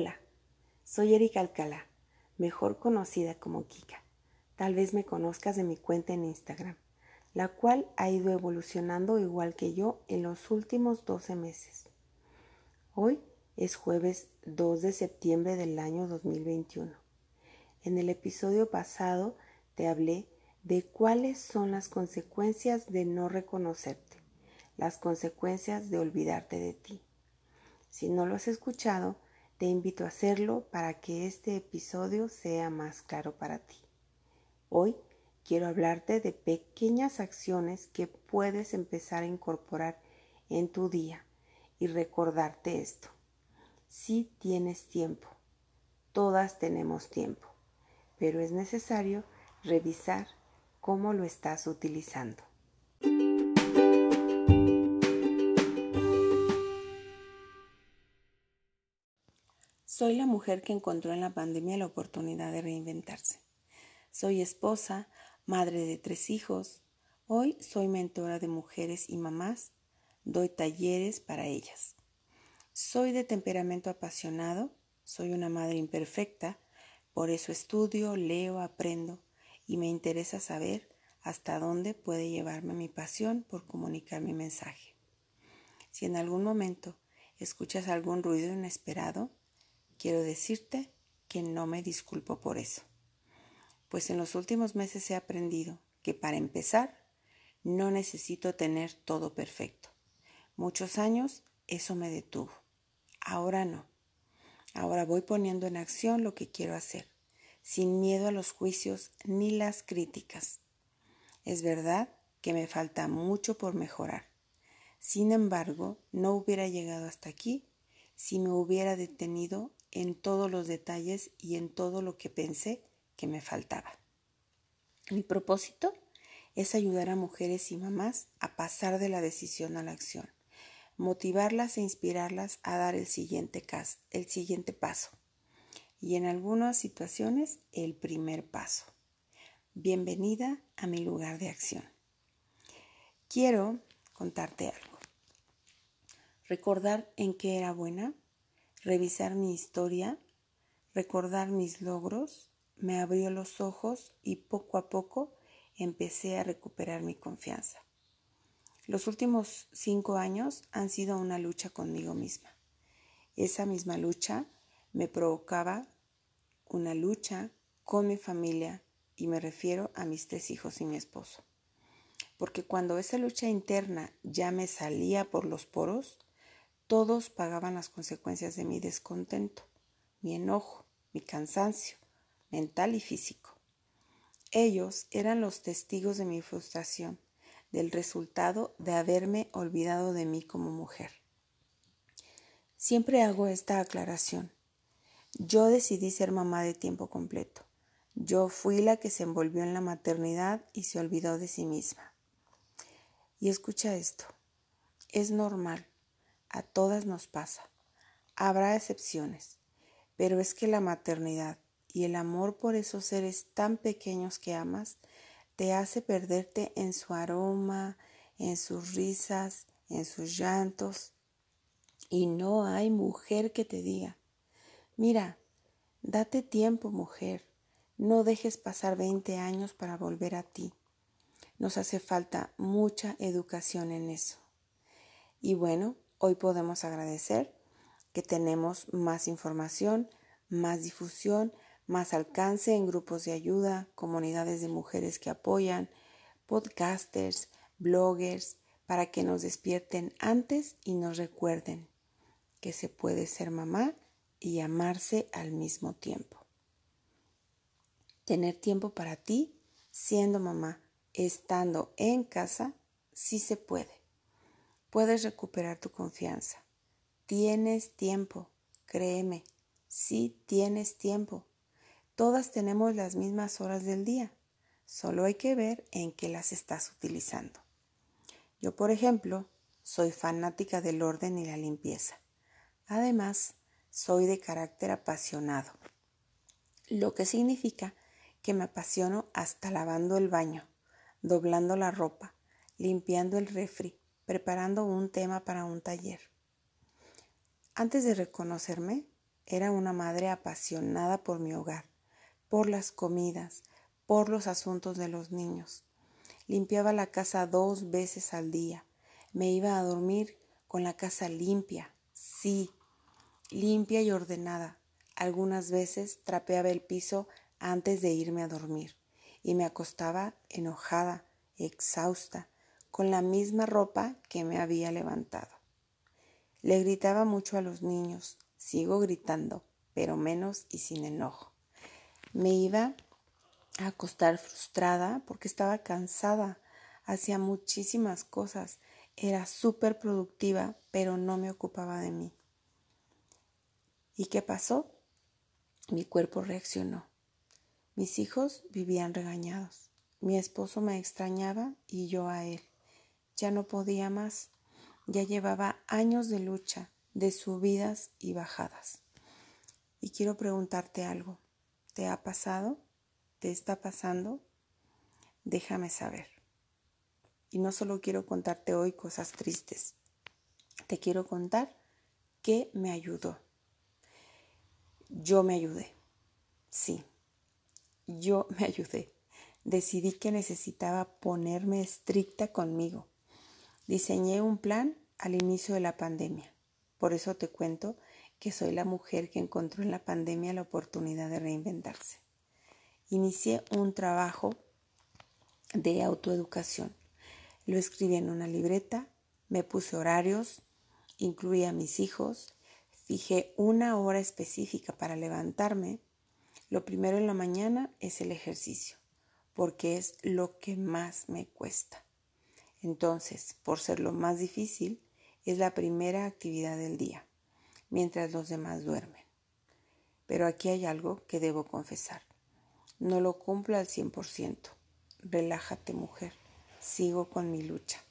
Hola, soy Erika Alcalá, mejor conocida como Kika. Tal vez me conozcas de mi cuenta en Instagram, la cual ha ido evolucionando igual que yo en los últimos 12 meses. Hoy es jueves 2 de septiembre del año 2021. En el episodio pasado te hablé de cuáles son las consecuencias de no reconocerte, las consecuencias de olvidarte de ti. Si no lo has escuchado, te invito a hacerlo para que este episodio sea más claro para ti. Hoy quiero hablarte de pequeñas acciones que puedes empezar a incorporar en tu día y recordarte esto. Si tienes tiempo, todas tenemos tiempo, pero es necesario revisar cómo lo estás utilizando. Soy la mujer que encontró en la pandemia la oportunidad de reinventarse. Soy esposa, madre de tres hijos. Hoy soy mentora de mujeres y mamás. Doy talleres para ellas. Soy de temperamento apasionado. Soy una madre imperfecta. Por eso estudio, leo, aprendo y me interesa saber hasta dónde puede llevarme mi pasión por comunicar mi mensaje. Si en algún momento escuchas algún ruido inesperado, quiero decirte que no me disculpo por eso, pues en los últimos meses he aprendido que para empezar no necesito tener todo perfecto. Muchos años eso me detuvo. Ahora no. Ahora voy poniendo en acción lo que quiero hacer, sin miedo a los juicios ni las críticas. Es verdad que me falta mucho por mejorar. Sin embargo, no hubiera llegado hasta aquí si me hubiera detenido en todos los detalles y en todo lo que pensé que me faltaba. Mi propósito es ayudar a mujeres y mamás a pasar de la decisión a la acción, motivarlas e inspirarlas a dar el siguiente, el siguiente paso y en algunas situaciones el primer paso. Bienvenida a mi lugar de acción. Quiero contarte algo. Recordar en qué era buena revisar mi historia, recordar mis logros, me abrió los ojos y poco a poco empecé a recuperar mi confianza. Los últimos cinco años han sido una lucha conmigo misma. Esa misma lucha me provocaba una lucha con mi familia y me refiero a mis tres hijos y mi esposo. Porque cuando esa lucha interna ya me salía por los poros, todos pagaban las consecuencias de mi descontento, mi enojo, mi cansancio, mental y físico. Ellos eran los testigos de mi frustración, del resultado de haberme olvidado de mí como mujer. Siempre hago esta aclaración. Yo decidí ser mamá de tiempo completo. Yo fui la que se envolvió en la maternidad y se olvidó de sí misma. Y escucha esto. Es normal a todas nos pasa. Habrá excepciones, pero es que la maternidad y el amor por esos seres tan pequeños que amas te hace perderte en su aroma, en sus risas, en sus llantos. Y no hay mujer que te diga, mira, date tiempo, mujer, no dejes pasar 20 años para volver a ti. Nos hace falta mucha educación en eso. Y bueno, Hoy podemos agradecer que tenemos más información, más difusión, más alcance en grupos de ayuda, comunidades de mujeres que apoyan, podcasters, bloggers, para que nos despierten antes y nos recuerden que se puede ser mamá y amarse al mismo tiempo. Tener tiempo para ti siendo mamá, estando en casa, sí se puede. Puedes recuperar tu confianza. Tienes tiempo, créeme, sí tienes tiempo. Todas tenemos las mismas horas del día, solo hay que ver en qué las estás utilizando. Yo, por ejemplo, soy fanática del orden y la limpieza. Además, soy de carácter apasionado, lo que significa que me apasiono hasta lavando el baño, doblando la ropa, limpiando el refri, preparando un tema para un taller. Antes de reconocerme, era una madre apasionada por mi hogar, por las comidas, por los asuntos de los niños. Limpiaba la casa dos veces al día. Me iba a dormir con la casa limpia, sí, limpia y ordenada. Algunas veces trapeaba el piso antes de irme a dormir y me acostaba enojada, exhausta, con la misma ropa que me había levantado. Le gritaba mucho a los niños, sigo gritando, pero menos y sin enojo. Me iba a acostar frustrada porque estaba cansada, hacía muchísimas cosas, era súper productiva, pero no me ocupaba de mí. ¿Y qué pasó? Mi cuerpo reaccionó. Mis hijos vivían regañados. Mi esposo me extrañaba y yo a él. Ya no podía más. Ya llevaba años de lucha, de subidas y bajadas. Y quiero preguntarte algo. ¿Te ha pasado? ¿Te está pasando? Déjame saber. Y no solo quiero contarte hoy cosas tristes. Te quiero contar qué me ayudó. Yo me ayudé. Sí, yo me ayudé. Decidí que necesitaba ponerme estricta conmigo. Diseñé un plan al inicio de la pandemia. Por eso te cuento que soy la mujer que encontró en la pandemia la oportunidad de reinventarse. Inicié un trabajo de autoeducación. Lo escribí en una libreta, me puse horarios, incluí a mis hijos, fijé una hora específica para levantarme lo primero en la mañana es el ejercicio, porque es lo que más me cuesta. Entonces, por ser lo más difícil, es la primera actividad del día, mientras los demás duermen. Pero aquí hay algo que debo confesar. No lo cumplo al 100%. Relájate, mujer. Sigo con mi lucha.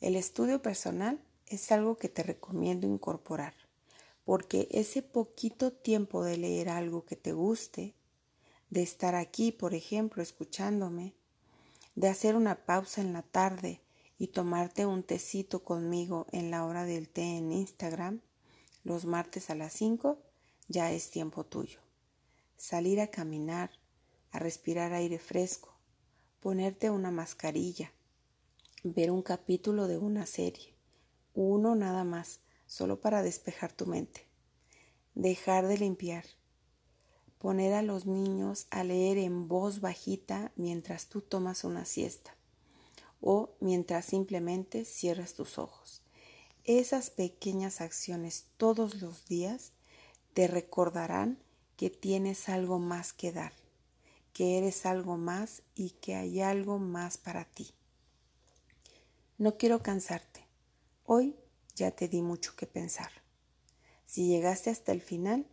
El estudio personal es algo que te recomiendo incorporar porque ese poquito tiempo de leer algo que te guste, de estar aquí, por ejemplo, escuchándome, de hacer una pausa en la tarde y tomarte un tecito conmigo en la hora del té en Instagram, los martes a las 5, ya es tiempo tuyo. Salir a caminar, a respirar aire fresco, ponerte una mascarilla, ver un capítulo de una serie, uno nada más, solo para despejar tu mente. Dejar de limpiar. Poner a los niños a leer en voz bajita mientras tú tomas una siesta o mientras simplemente cierras tus ojos. Esas pequeñas acciones todos los días te recordarán que tienes algo más que dar, que eres algo más y que hay algo más para ti. No quiero cansarte. Hoy ya te di mucho que pensar. Si llegaste hasta el final,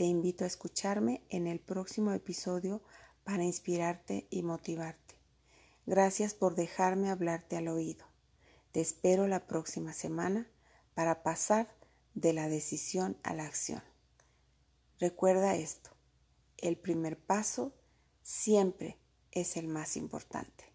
te invito a escucharme en el próximo episodio para inspirarte y motivarte. Gracias por dejarme hablarte al oído. Te espero la próxima semana para pasar de la decisión a la acción. Recuerda esto, el primer paso siempre es el más importante.